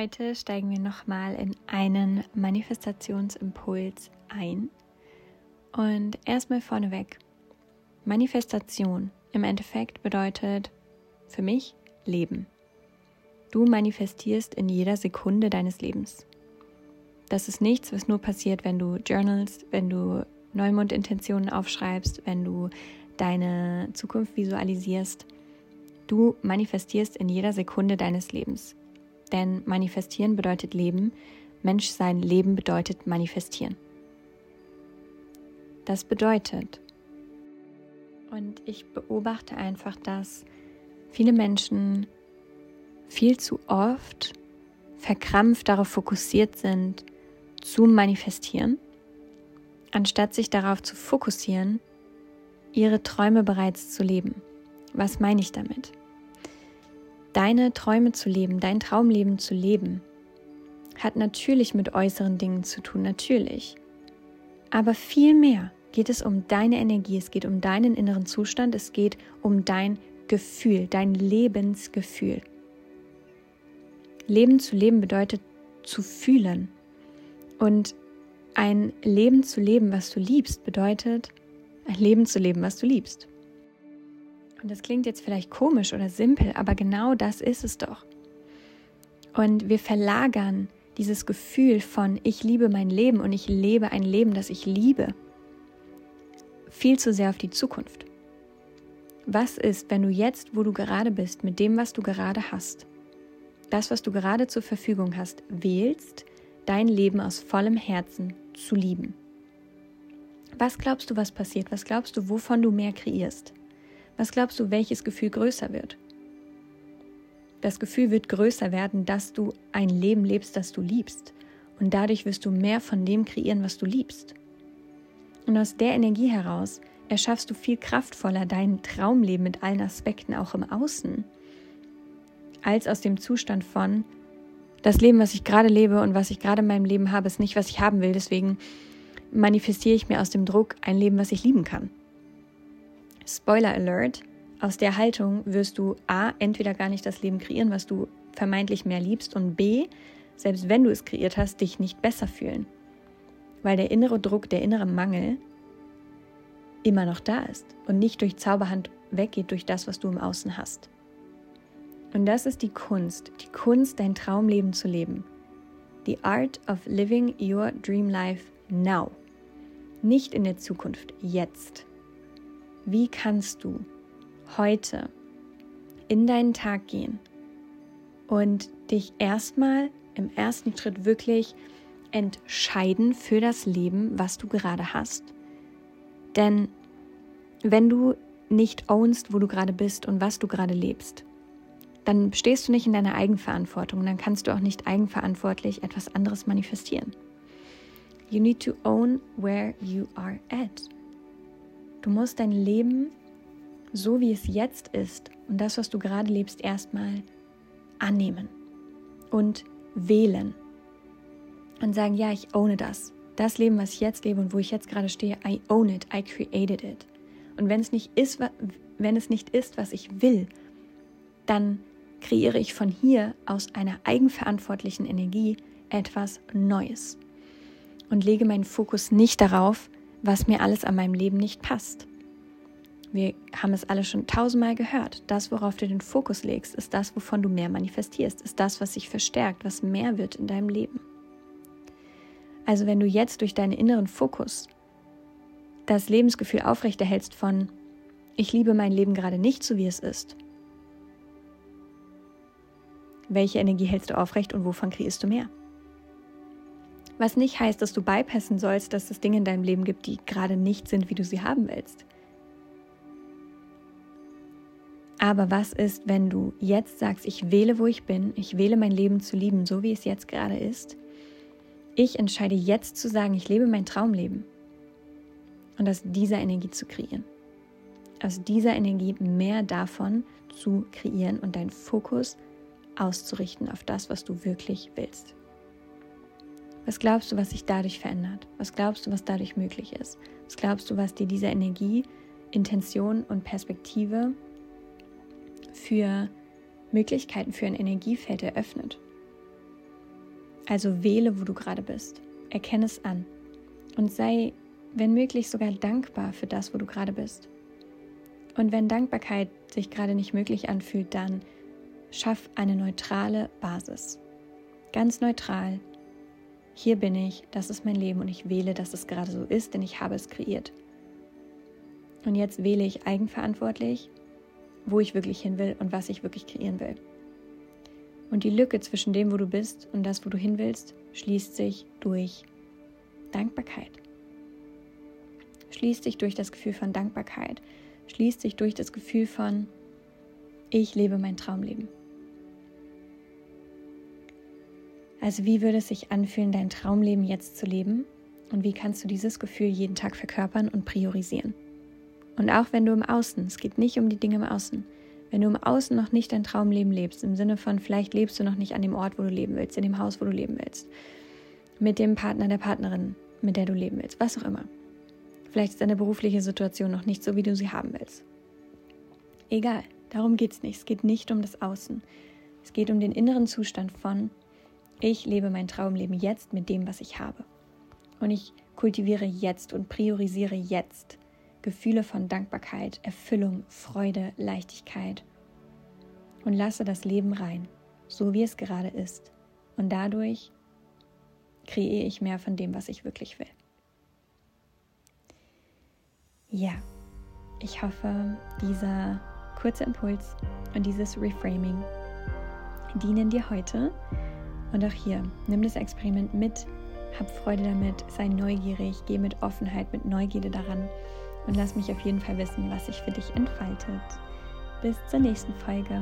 Heute steigen wir nochmal in einen Manifestationsimpuls ein. Und erstmal vorneweg. Manifestation im Endeffekt bedeutet für mich Leben. Du manifestierst in jeder Sekunde deines Lebens. Das ist nichts, was nur passiert, wenn du journalst, wenn du Neumondintentionen aufschreibst, wenn du deine Zukunft visualisierst. Du manifestierst in jeder Sekunde deines Lebens. Denn manifestieren bedeutet Leben, Menschsein Leben bedeutet manifestieren. Das bedeutet, und ich beobachte einfach, dass viele Menschen viel zu oft verkrampft darauf fokussiert sind, zu manifestieren, anstatt sich darauf zu fokussieren, ihre Träume bereits zu leben. Was meine ich damit? Deine Träume zu leben, dein Traumleben zu leben, hat natürlich mit äußeren Dingen zu tun, natürlich. Aber viel mehr geht es um deine Energie, es geht um deinen inneren Zustand, es geht um dein Gefühl, dein Lebensgefühl. Leben zu leben bedeutet zu fühlen. Und ein Leben zu leben, was du liebst, bedeutet ein Leben zu leben, was du liebst. Und das klingt jetzt vielleicht komisch oder simpel, aber genau das ist es doch. Und wir verlagern dieses Gefühl von ich liebe mein Leben und ich lebe ein Leben, das ich liebe, viel zu sehr auf die Zukunft. Was ist, wenn du jetzt, wo du gerade bist, mit dem, was du gerade hast, das, was du gerade zur Verfügung hast, wählst, dein Leben aus vollem Herzen zu lieben? Was glaubst du, was passiert? Was glaubst du, wovon du mehr kreierst? Was glaubst du, welches Gefühl größer wird? Das Gefühl wird größer werden, dass du ein Leben lebst, das du liebst. Und dadurch wirst du mehr von dem kreieren, was du liebst. Und aus der Energie heraus erschaffst du viel kraftvoller dein Traumleben mit allen Aspekten auch im Außen, als aus dem Zustand von, das Leben, was ich gerade lebe und was ich gerade in meinem Leben habe, ist nicht, was ich haben will. Deswegen manifestiere ich mir aus dem Druck ein Leben, was ich lieben kann. Spoiler Alert, aus der Haltung wirst du A, entweder gar nicht das Leben kreieren, was du vermeintlich mehr liebst, und B, selbst wenn du es kreiert hast, dich nicht besser fühlen. Weil der innere Druck, der innere Mangel immer noch da ist und nicht durch Zauberhand weggeht durch das, was du im Außen hast. Und das ist die Kunst, die Kunst, dein Traumleben zu leben. The art of living your dream life now. Nicht in der Zukunft, jetzt. Wie kannst du heute in deinen Tag gehen und dich erstmal im ersten Schritt wirklich entscheiden für das Leben, was du gerade hast? Denn wenn du nicht ownst, wo du gerade bist und was du gerade lebst, dann stehst du nicht in deiner Eigenverantwortung dann kannst du auch nicht eigenverantwortlich etwas anderes manifestieren. You need to own where you are at. Du musst dein Leben, so wie es jetzt ist und das, was du gerade lebst, erstmal annehmen und wählen und sagen, ja, ich ohne das. Das Leben, was ich jetzt lebe und wo ich jetzt gerade stehe, I own it, I created it. Und wenn es nicht ist, wenn es nicht ist, was ich will, dann kreiere ich von hier aus einer eigenverantwortlichen Energie etwas Neues und lege meinen Fokus nicht darauf, was mir alles an meinem Leben nicht passt. Wir haben es alle schon tausendmal gehört. Das, worauf du den Fokus legst, ist das, wovon du mehr manifestierst, ist das, was sich verstärkt, was mehr wird in deinem Leben. Also wenn du jetzt durch deinen inneren Fokus das Lebensgefühl aufrechterhältst von, ich liebe mein Leben gerade nicht so, wie es ist, welche Energie hältst du aufrecht und wovon kreierst du mehr? Was nicht heißt, dass du bypassen sollst, dass es Dinge in deinem Leben gibt, die gerade nicht sind, wie du sie haben willst. Aber was ist, wenn du jetzt sagst, ich wähle, wo ich bin, ich wähle mein Leben zu lieben, so wie es jetzt gerade ist. Ich entscheide jetzt zu sagen, ich lebe mein Traumleben. Und aus dieser Energie zu kreieren. Aus dieser Energie mehr davon zu kreieren und deinen Fokus auszurichten auf das, was du wirklich willst. Was glaubst du, was sich dadurch verändert? Was glaubst du, was dadurch möglich ist? Was glaubst du, was dir diese Energie, Intention und Perspektive für Möglichkeiten für ein Energiefeld eröffnet? Also wähle, wo du gerade bist. Erkenne es an und sei, wenn möglich, sogar dankbar für das, wo du gerade bist. Und wenn Dankbarkeit sich gerade nicht möglich anfühlt, dann schaff eine neutrale Basis. Ganz neutral. Hier bin ich, das ist mein Leben und ich wähle, dass es gerade so ist, denn ich habe es kreiert. Und jetzt wähle ich eigenverantwortlich, wo ich wirklich hin will und was ich wirklich kreieren will. Und die Lücke zwischen dem, wo du bist und das, wo du hin willst, schließt sich durch Dankbarkeit. Schließt sich durch das Gefühl von Dankbarkeit. Schließt sich durch das Gefühl von, ich lebe mein Traumleben. Also wie würde es sich anfühlen, dein Traumleben jetzt zu leben? Und wie kannst du dieses Gefühl jeden Tag verkörpern und priorisieren? Und auch wenn du im Außen, es geht nicht um die Dinge im Außen, wenn du im Außen noch nicht dein Traumleben lebst, im Sinne von vielleicht lebst du noch nicht an dem Ort, wo du leben willst, in dem Haus, wo du leben willst, mit dem Partner, der Partnerin, mit der du leben willst, was auch immer. Vielleicht ist deine berufliche Situation noch nicht so, wie du sie haben willst. Egal, darum geht es nicht. Es geht nicht um das Außen. Es geht um den inneren Zustand von, ich lebe mein Traumleben jetzt mit dem, was ich habe. Und ich kultiviere jetzt und priorisiere jetzt Gefühle von Dankbarkeit, Erfüllung, Freude, Leichtigkeit und lasse das Leben rein, so wie es gerade ist. Und dadurch kreiere ich mehr von dem, was ich wirklich will. Ja, ich hoffe, dieser kurze Impuls und dieses Reframing dienen dir heute. Und auch hier, nimm das Experiment mit, hab Freude damit, sei neugierig, geh mit Offenheit, mit Neugierde daran und lass mich auf jeden Fall wissen, was sich für dich entfaltet. Bis zur nächsten Folge.